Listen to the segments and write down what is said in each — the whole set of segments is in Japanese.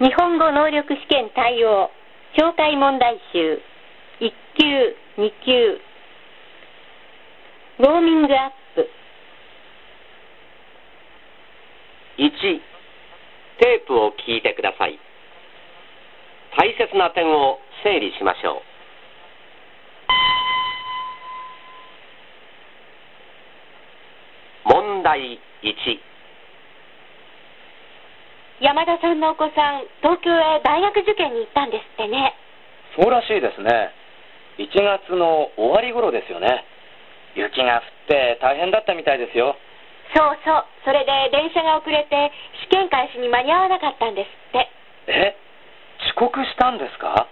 日本語能力試験対応紹介問題集1級2級。ウォーミングアップ。1テープを聞いてください。大切な点を整理しましょう。問題1山田さんのお子さん東京へ大学受験に行ったんですってねそうらしいですね。1月の終わり頃ですよね。雪が降って大変だったみたいですよ。そうそうそれで電車が遅れて試験開始に間に合わなかったんですってえ？遅刻したんですか？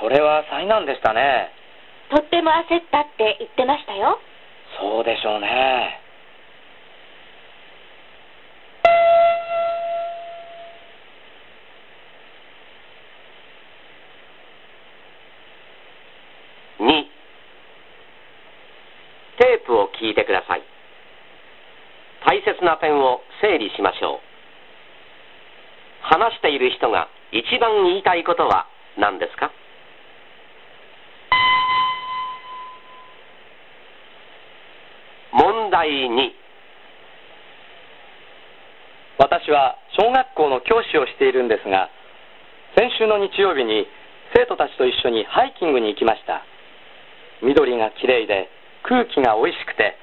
それは災難でしたね。とっても焦ったって言ってましたよそうでしょうね。2テープを聞いてください大切な点を整理しましょう。話している人が一番言いたいことは何ですか？問題2私は小学校の教師をしているんですが、先週の日曜日に生徒たちと一緒にハイキングに行きました。緑がきれいで空気が美味しくて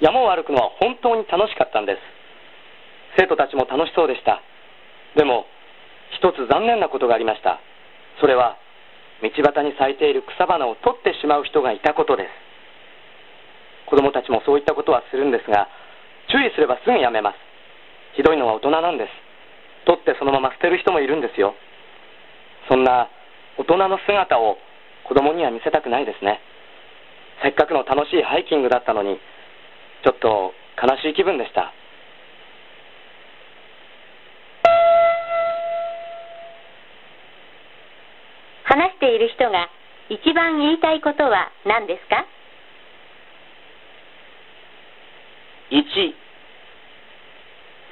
山を歩くのは本当に楽しかったんです。生徒たちも楽しそうでした。でも、一つ残念なことがありました。それは、道端に咲いている草花を取ってしまう人がいたことです。子供たちもそういったことはするんですが、注意すればすぐやめます。ひどいのは大人なんです。取ってそのまま捨てる人もいるんですよ。そんな大人の姿を子供には見せたくないですね。せっかくの楽しいハイキングだったのに、ちょっと悲しい気分でした。話している人が一番言いたいことは何ですか？1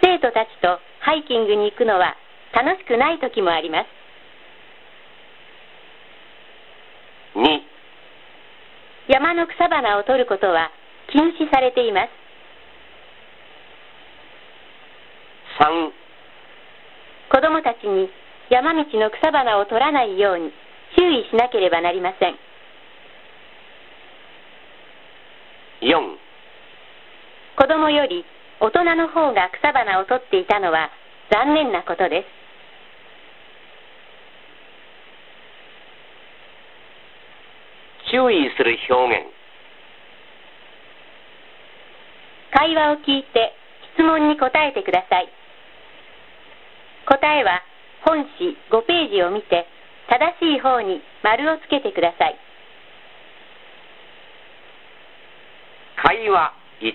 生徒たちとハイキングに行くのは楽しくない時もあります。2山の草花を取ることは禁止されています。3子供たちに山道の草花を取らないように注意しなければなりません。4子供より大人の方が草花を取っていたのは残念なことです。注意する表現会話を聞いて質問に答えてください。答えは本誌5ページを見て正しい方に丸をつけてください。会話1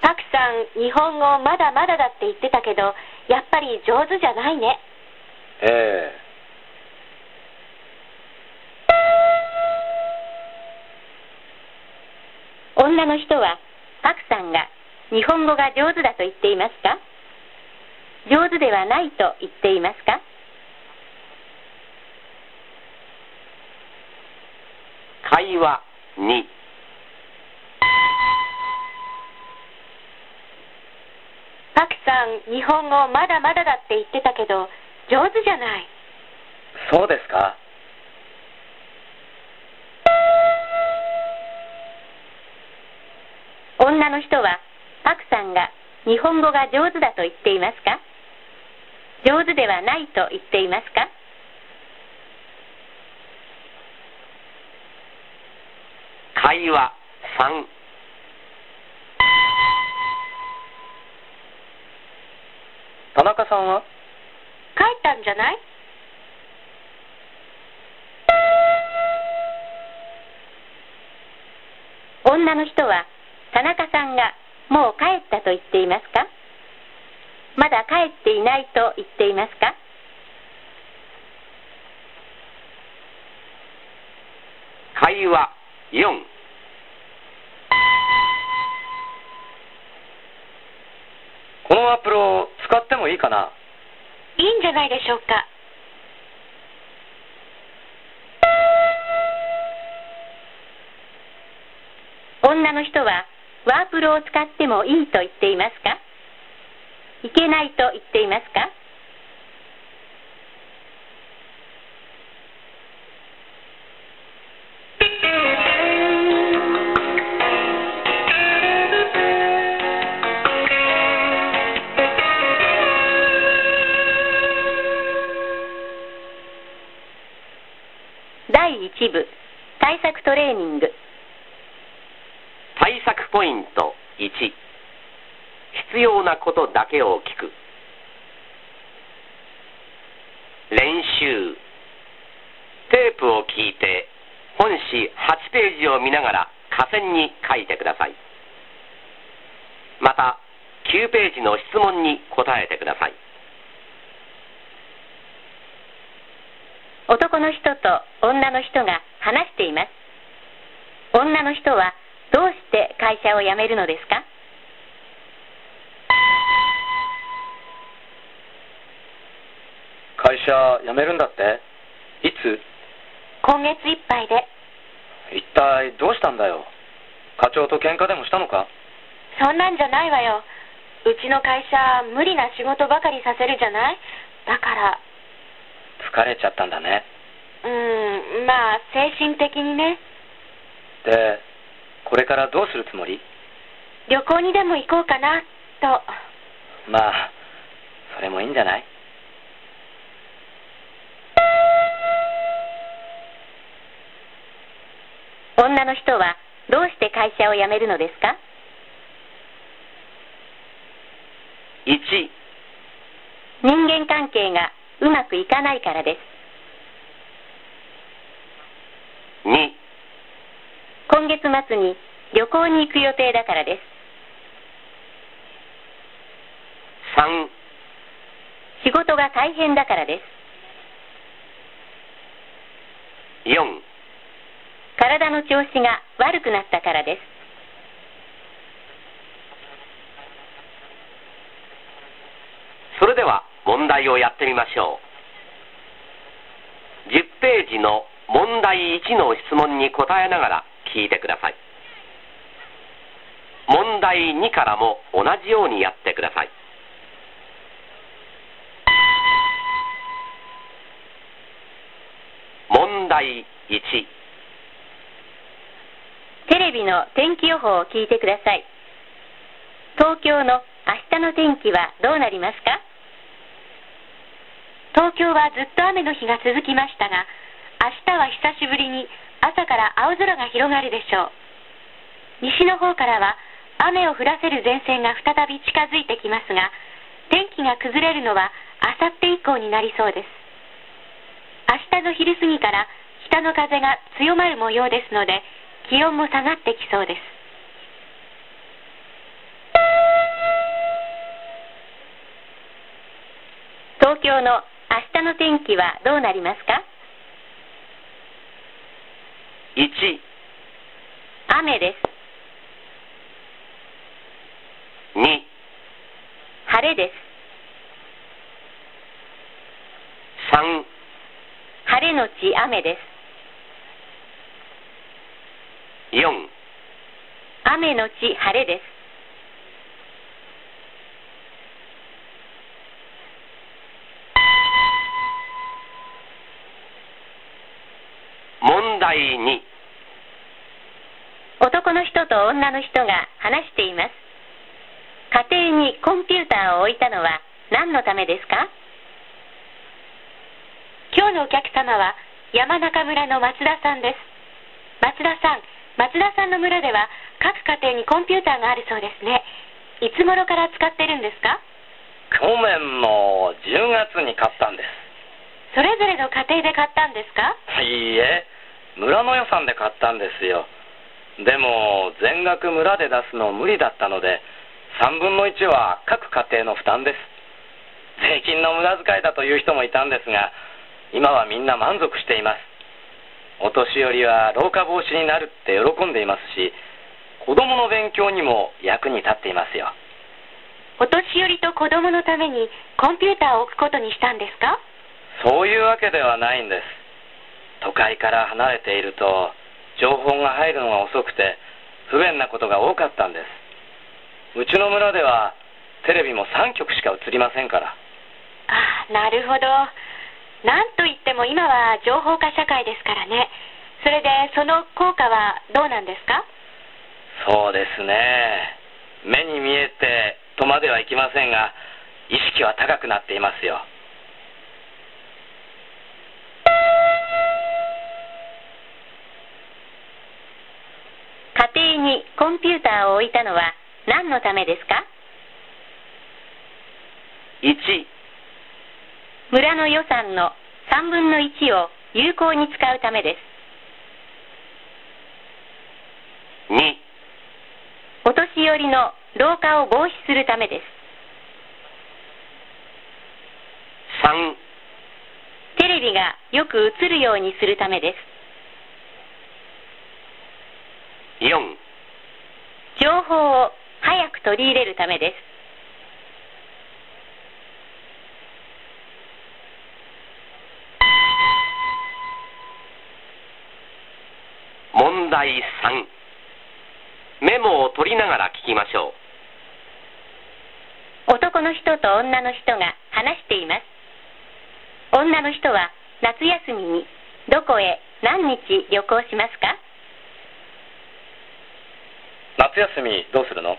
パクさん日本語まだまだだって言ってたけどやっぱり上手じゃないね。ええ女の人はパクさんが日本語が上手だと言っていますか？上手ではないと言っていますか？会話2パクさん日本語まだまだだって言ってたけど上手じゃない。そうですか？女の人はパクさんが日本語が上手だと言っていますか？上手ではないと言っていますか？会話3田中さんは？帰ったんじゃない？女の人は田中さんがもう帰ったと言っていますか？まだ帰っていないと言っていますか？会話4このワープロ使ってもいいかな？いいんじゃないでしょうか？女の人はワープロを使ってもいいと言っていますか？いけないと言っていますか？けを聞く。練習。テープを聞いて本誌8ページを見ながら下線に書いてください。また9ページの質問に答えてください。男の人と女の人が話しています。女の人はどうして会社を辞めるのですか会社辞めるんだって？いつ？今月いっぱいで。一体どうしたんだよ？課長と喧嘩でもしたのか？そんなんじゃないわよ。うちの会社無理な仕事ばかりさせるじゃない？だから。疲れちゃったんだね。うんまあ精神的にね。でこれからどうするつもり？旅行にでも行こうかなと。まあそれもいいんじゃない？女の人はどうして会社を辞めるのですか？1人間関係がうまくいかないからです。2今月末に旅行に行く予定だからです。3仕事が大変だからです。4体の調子が悪くなったからです。それでは問題をやってみましょう。10ページの問題1の質問に答えながら聞いてください。問題2からも同じようにやってください。問題1テレビの天気予報を聞いてください。東京の明日の天気はどうなりますか？東京はずっと雨の日が続きましたが明日は久しぶりに朝から青空が広がるでしょう。西の方からは雨を降らせる前線が再び近づいてきますが天気が崩れるのはあさって以降になりそうです。明日の昼過ぎから北の風が強まる模様ですので気温も下がってきそうです。東京の明日の天気はどうなりますか？1雨です。2晴れです。3晴れのち雨です4雨のち晴れです。問題2男の人と女の人が話しています。家庭にコンピューターを置いたのは何のためですか？今日のお客様は山中村の松田さんです。松田さん松田さんの村では各家庭にコンピューターがあるそうですね。いつ頃から使ってるんですか？去年の10月に買ったんです。それぞれの家庭で買ったんですか？いいえ村の予算で買ったんですよ。でも全額村で出すの無理だったので3分の1は各家庭の負担です。税金の無駄遣いだという人もいたんですが今はみんな満足していますお年寄りは老化防止になるって喜んでいますし子供の勉強にも役に立っていますよお年寄りと子供のためにコンピューターを置くことにしたんですか？そういうわけではないんです。都会から離れていると、情報が入るのが遅くて、不便なことが多かったんです。うちの村では、テレビも3局しか映りませんから。ああ、なるほど。なんといっても今は情報化社会ですからね。それで、その効果はどうなんですか？そうですね。目に見えてとまではいきませんが、意識は高くなっていますよ。家庭にコンピューターを置いたのは何のためですか？1、村の予算の3分の1を有効に使うためです。2、お年寄りの老化を防止するためです。3、テレビがよく映るようにするためです。4、情報を早く取り入れるためです。問題3、メモを取りながら聞きましょう。男の人と女の人が話しています。女の人は夏休みにどこへ何日旅行しますか？夏休みどうするの？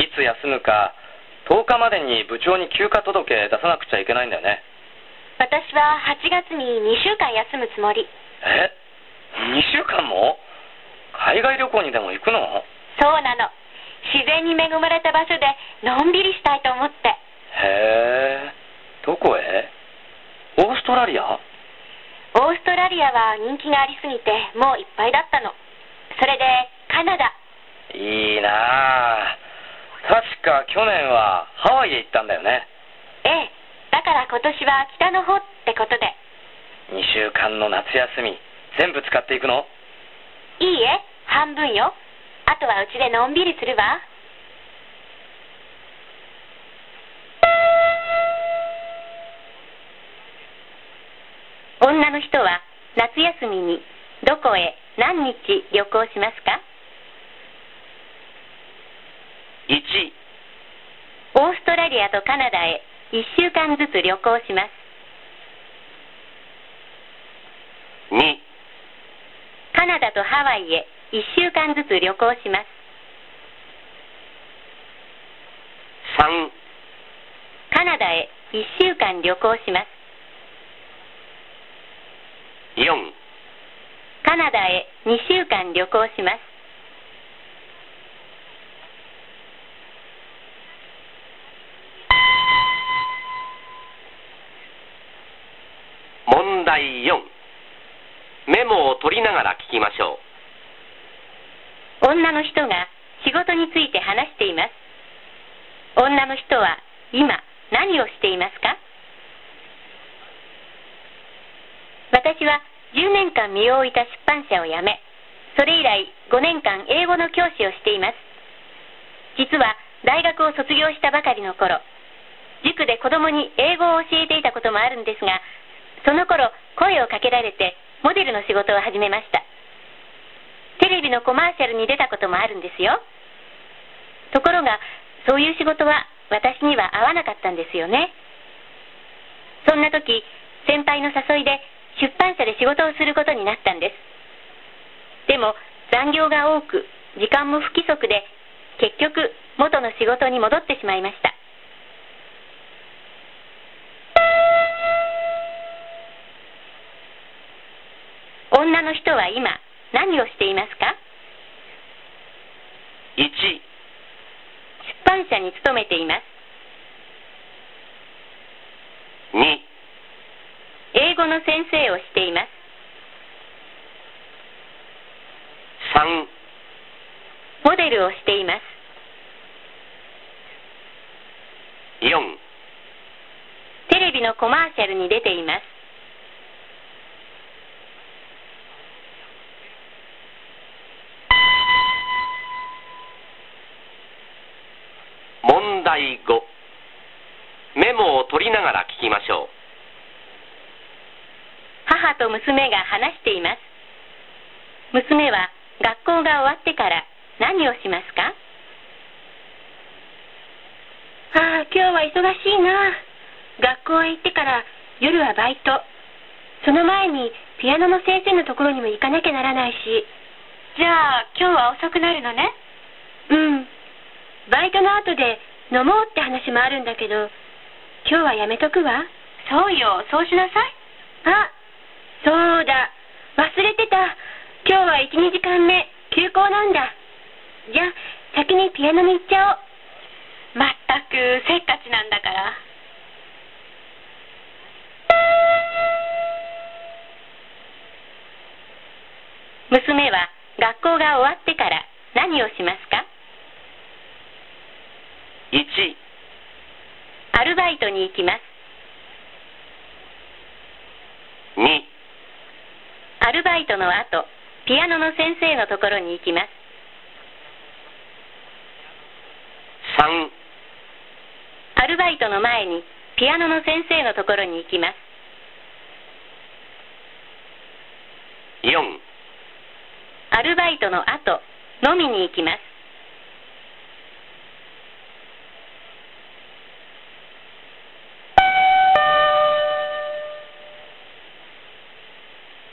いつ休むか、10日までに部長に休暇届出さなくちゃいけないんだよね。私は8月に2週間休むつもり。え ?2 週間も？海外旅行にでも行くの？そうなの。自然に恵まれた場所でのんびりしたいと思って。へえ。どこへ？オーストラリア？オーストラリアは人気がありすぎてもういっぱいだったの。それでカナダ。いいなあ確か去年はハワイへ行ったんだよね。ええ。だから今年は北の方ってことで。2週間の夏休み、全部使っていくの？いいえ、半分よ。あとはうちでのんびりするわ。女の人は夏休みにどこへ何日旅行しますか？1、オーストラリアとカナダへ1週間ずつ旅行します。2、カナダとハワイへ1週間ずつ旅行します。3、カナダへ1週間旅行します。4、カナダへ2週間旅行します。問題4、メモを取りながら。女の人が仕事について話しています。女の人は今何をしていますか？私は10年間身を置いた出版社を辞め、それ以来5年間英語の教師をしています。実は大学を卒業したばかりの頃、塾で子供に英語を教えていたこともあるんですが、その頃声をかけられてモデルの仕事を始めました。テレビのコマーシャルに出たこともあるんですよ。ところが、そういう仕事は私には合わなかったんですよね。そんな時、先輩の誘いで出版社で仕事をすることになったんです。でも、残業が多く、時間も不規則で、結局、元の仕事に戻ってしまいました。女の人は今、何をしていますか？1、出版社に勤めています。2、英語の先生をしています。3、モデルをしています。4、テレビのコマーシャルに出ています。問題題5メモを取りながら聞きましょう。母と娘が話しています。娘は学校が終わってから何をしますか？ああ今日は忙しいな。学校へ行ってから夜はバイト。その前にピアノの先生のところにも行かなきゃならないし。じゃあ今日は遅くなるのね？うん。バイトの後で飲もうって話もあるんだけど今日はやめとくわ。そうよ。そうしなさい。あそうだ。忘れてた。今日は12時間目。休校なんだ。じゃあ先にピアノに行っちゃおう。まったくせっかちなんだから。娘は学校が終わってから何をしますか？1アルバイトに行きます。2アルバイトの後ピアノの先生のところに行きます。3アルバイトの前にピアノの先生のところに行きます。4アルバイトの後飲みに行きます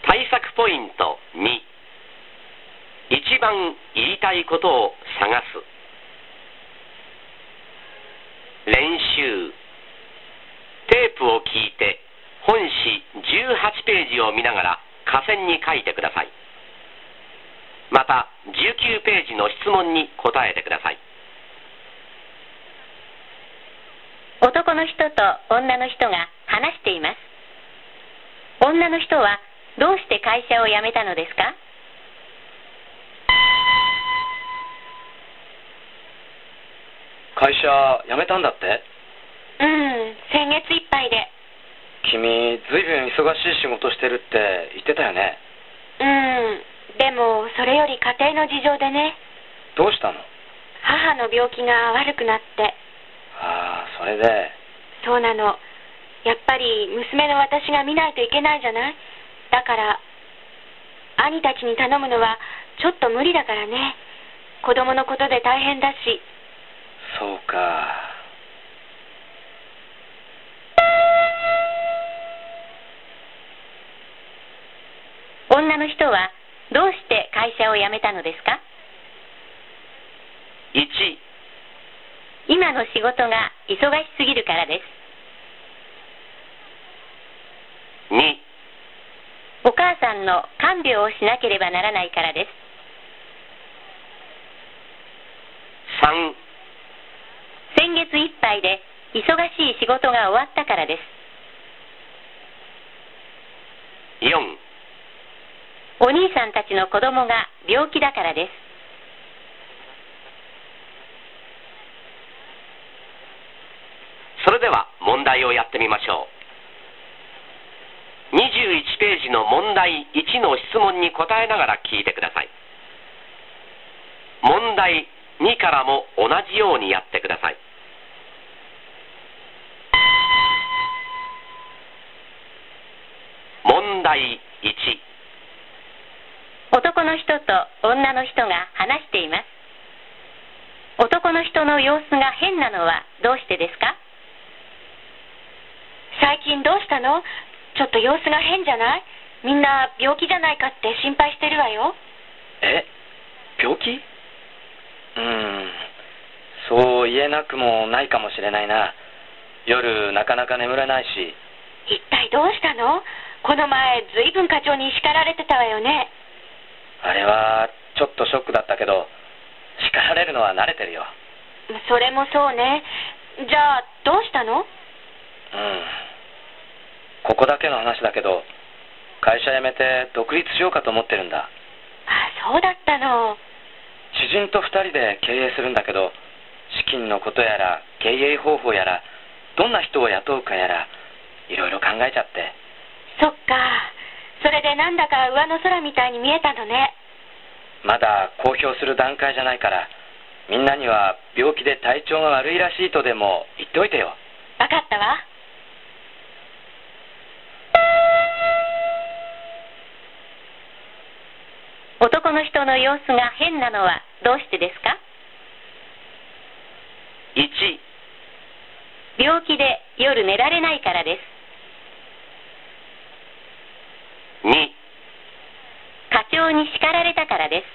対策ポイント2一番言いたいことを探す。練習。テープを聞いて本誌18ページを見ながら下線に書いてください。また19ページの質問に答えてください。男の人と女の人が話しています。女の人はどうして会社を辞めたのですか？会社辞めたんだって？うん先月いっぱいで。君ずいぶん忙しい仕事してるって言ってたよね。うんでもそれより家庭の事情でね。どうしたの？母の病気が悪くなって。ああそれで？そうなの。やっぱり娘の私が見ないといけないじゃない？だから兄たちに頼むのはちょっと無理だからね。子供のことで大変だしそうか。女の人はどうして会社を辞めたのですか？1今の仕事が忙しすぎるからです。2お母さんの看病をしなければならないからです。3先月いっぱいで忙しい仕事が終わったからです。4お兄さんたちの子供が病気だからです。それでは問題をやってみましょう。21ページの問題1の質問に答えながら聞いてください。問題2からも同じようにやってください問題1男の人と女の人が話しています。男の人の様子が変なのはどうしてですか？最近どうしたの？ちょっと様子が変じゃない？みんな病気じゃないかって心配してるわよ。え？病気？うん。そう言えなくもないかもしれないな。夜なかなか眠れないし。一体どうしたの？この前ずいぶん課長に叱られてたわよね。あれはちょっとショックだったけど叱られるのは慣れてるよ。それもそうね。じゃあどうしたの？うん。ここだけの話だけど会社辞めて独立しようかと思ってるんだ。あそうだったの。知人と2人で経営するんだけど資金のことやら経営方法やらどんな人を雇うかやらいろいろ考えちゃってそっかそれでなんだか上の空みたいに見えたのねまだ公表する段階じゃないからみんなには病気で体調が悪いらしいとでも言っておいてよ。わかったわ。男の人の様子が変なのはどうしてですか？1、病気で夜寝られないからです。2、課長に叱られたからです。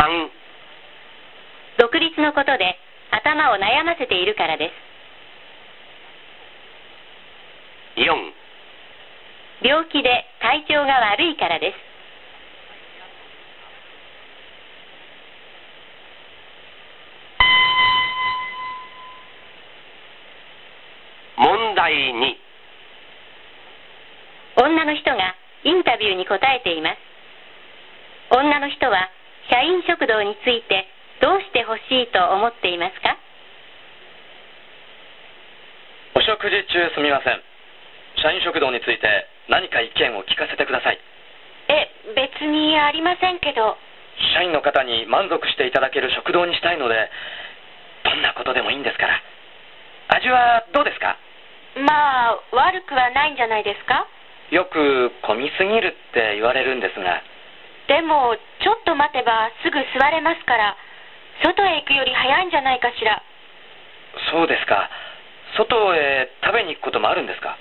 3、独立のことで頭を悩ませているからです。4、病気で体調が悪いからです。問題2、女の人がに答えています。女の人は社員食堂についてどうしてほしいと思っていますか？お食事中すみません。社員食堂について何か意見を聞かせてください。え、別にありませんけど。社員の方に満足していただける食堂にしたいので、どんなことでもいいんですから。味はどうですか？まあ、悪くはないんじゃないですか？よく混みすぎるって言われるんですが、でも、ちょっと待てばすぐ座れますから、外へ行くより早いんじゃないかしら。そうですか。外へ食べに行くこともあるんですか？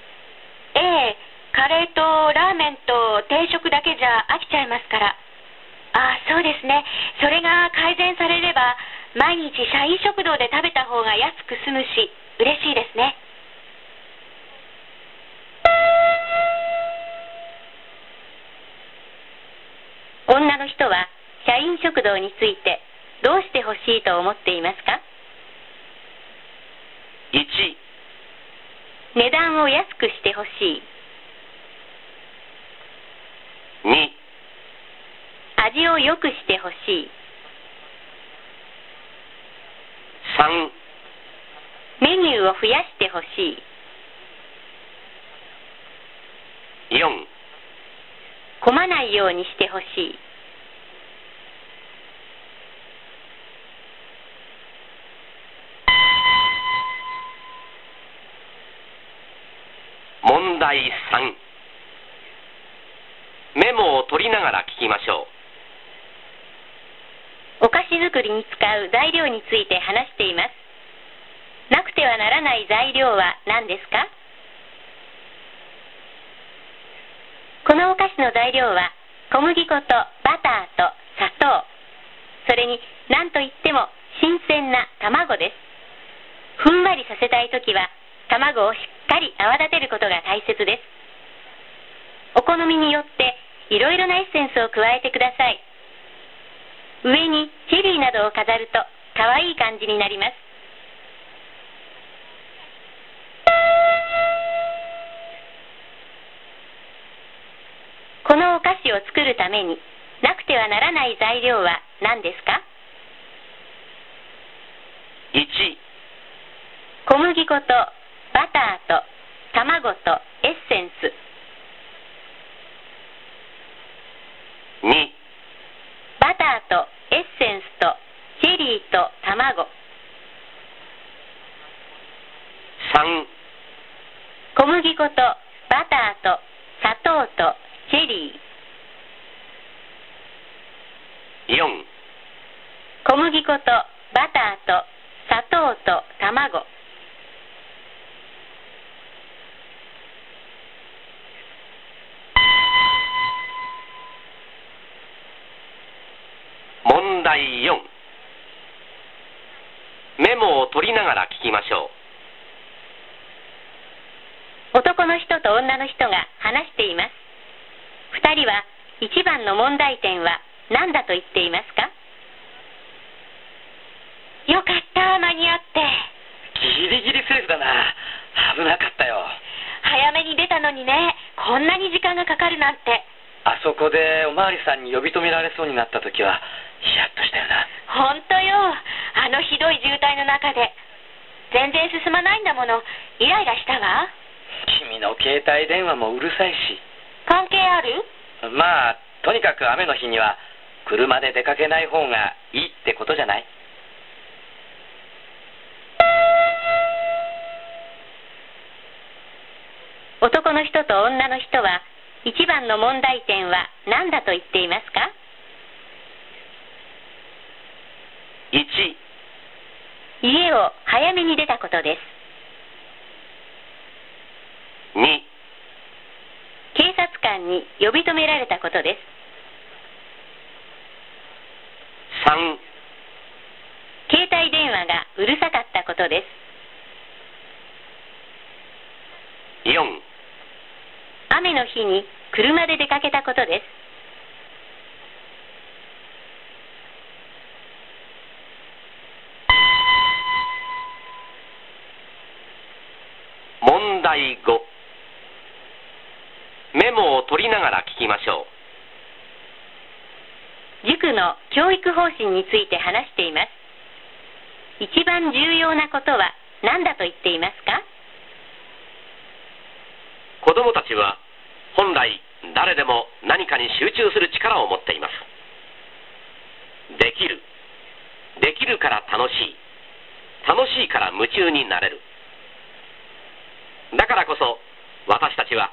ええ、カレーとラーメンと定食だけじゃ飽きちゃいますから。あそうですね。それが改善されれば、毎日社員食堂で食べた方が安く済むし、嬉しいですね。の人は社員食堂についてどうしてほしいと思っていますか？1、値段を安くしてほしい。2、味を良くしてほしい。3、メニューを増やしてほしい。4、混まないようにしてほしい。問題3、メモを取りながら聞きましょう。お菓子作りに使う材料について話しています。なくてはならない材料は何ですか？このお菓子の材料は小麦粉とバターと砂糖、それに何といっても新鮮な卵です。ふんわりさせたいときは卵をしっかり泡立てることが大切です。お好みによっていろいろなエッセンスを加えてください。上にチェリーなどを飾ると可愛い感じになります。このお菓子を作るためになくてはならない材料は何ですか？1、小麦粉とバターと卵とエッセンス。2、バターとエッセンスとチェリーと卵。3、小麦粉とバターと砂糖とチェリー。4、小麦粉とバターと砂糖と卵。問題4、メモを取りながら聞きましょう。男の人と女の人が話しています。二人は一番の問題点は何だと言っていますか？よかった、間に合って。ギリギリセーフだな。危なかったよ。早めに出たのにね、こんなに時間がかかるなんて。あそこでおまわりさんに呼び止められそうになった時は、ヒヤッとしたよな。ほんとよ。あのひどい渋滞の中で。全然進まないんだもの。イライラしたわ。君の携帯電話もうるさいし。関係ある？まあ、とにかく雨の日には、車で出かけない方がいいってことじゃない？男の人と女の人は一番の問題点は何だと言っていますか？1、家を早めに出たことです。2、警察官に呼び止められたことです。3、携帯電話がうるさかったことです。4、雨の日に車で出かけたことです問題5メモを取りながら聞きましょう。塾の教育方針について話しています。一番重要なことは何だと言っていますか？子供たちは本来誰でも何かに集中する力を持っています。できる。できるから楽しい。楽しいから夢中になれる。だからこそ私たちは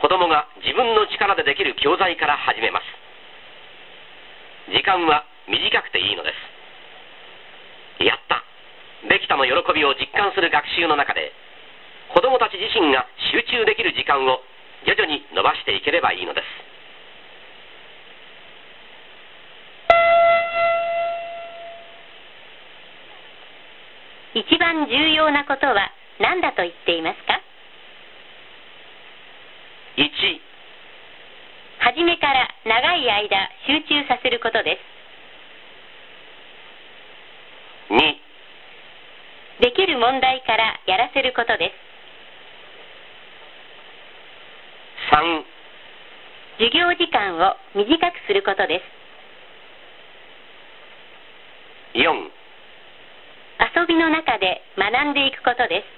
子供が自分の力でできる教材から始めます。時間は短くていいのです。やった。できたの喜びを実感する学習の中で子供たち自身が集中できる時間を徐々に伸ばしていければいいのです。一番重要なことは何だと言っていますか？1初めから長い間集中させることです。2できる問題からやらせることです。3授業時間を短くすることです。4遊びの中で学んでいくことです。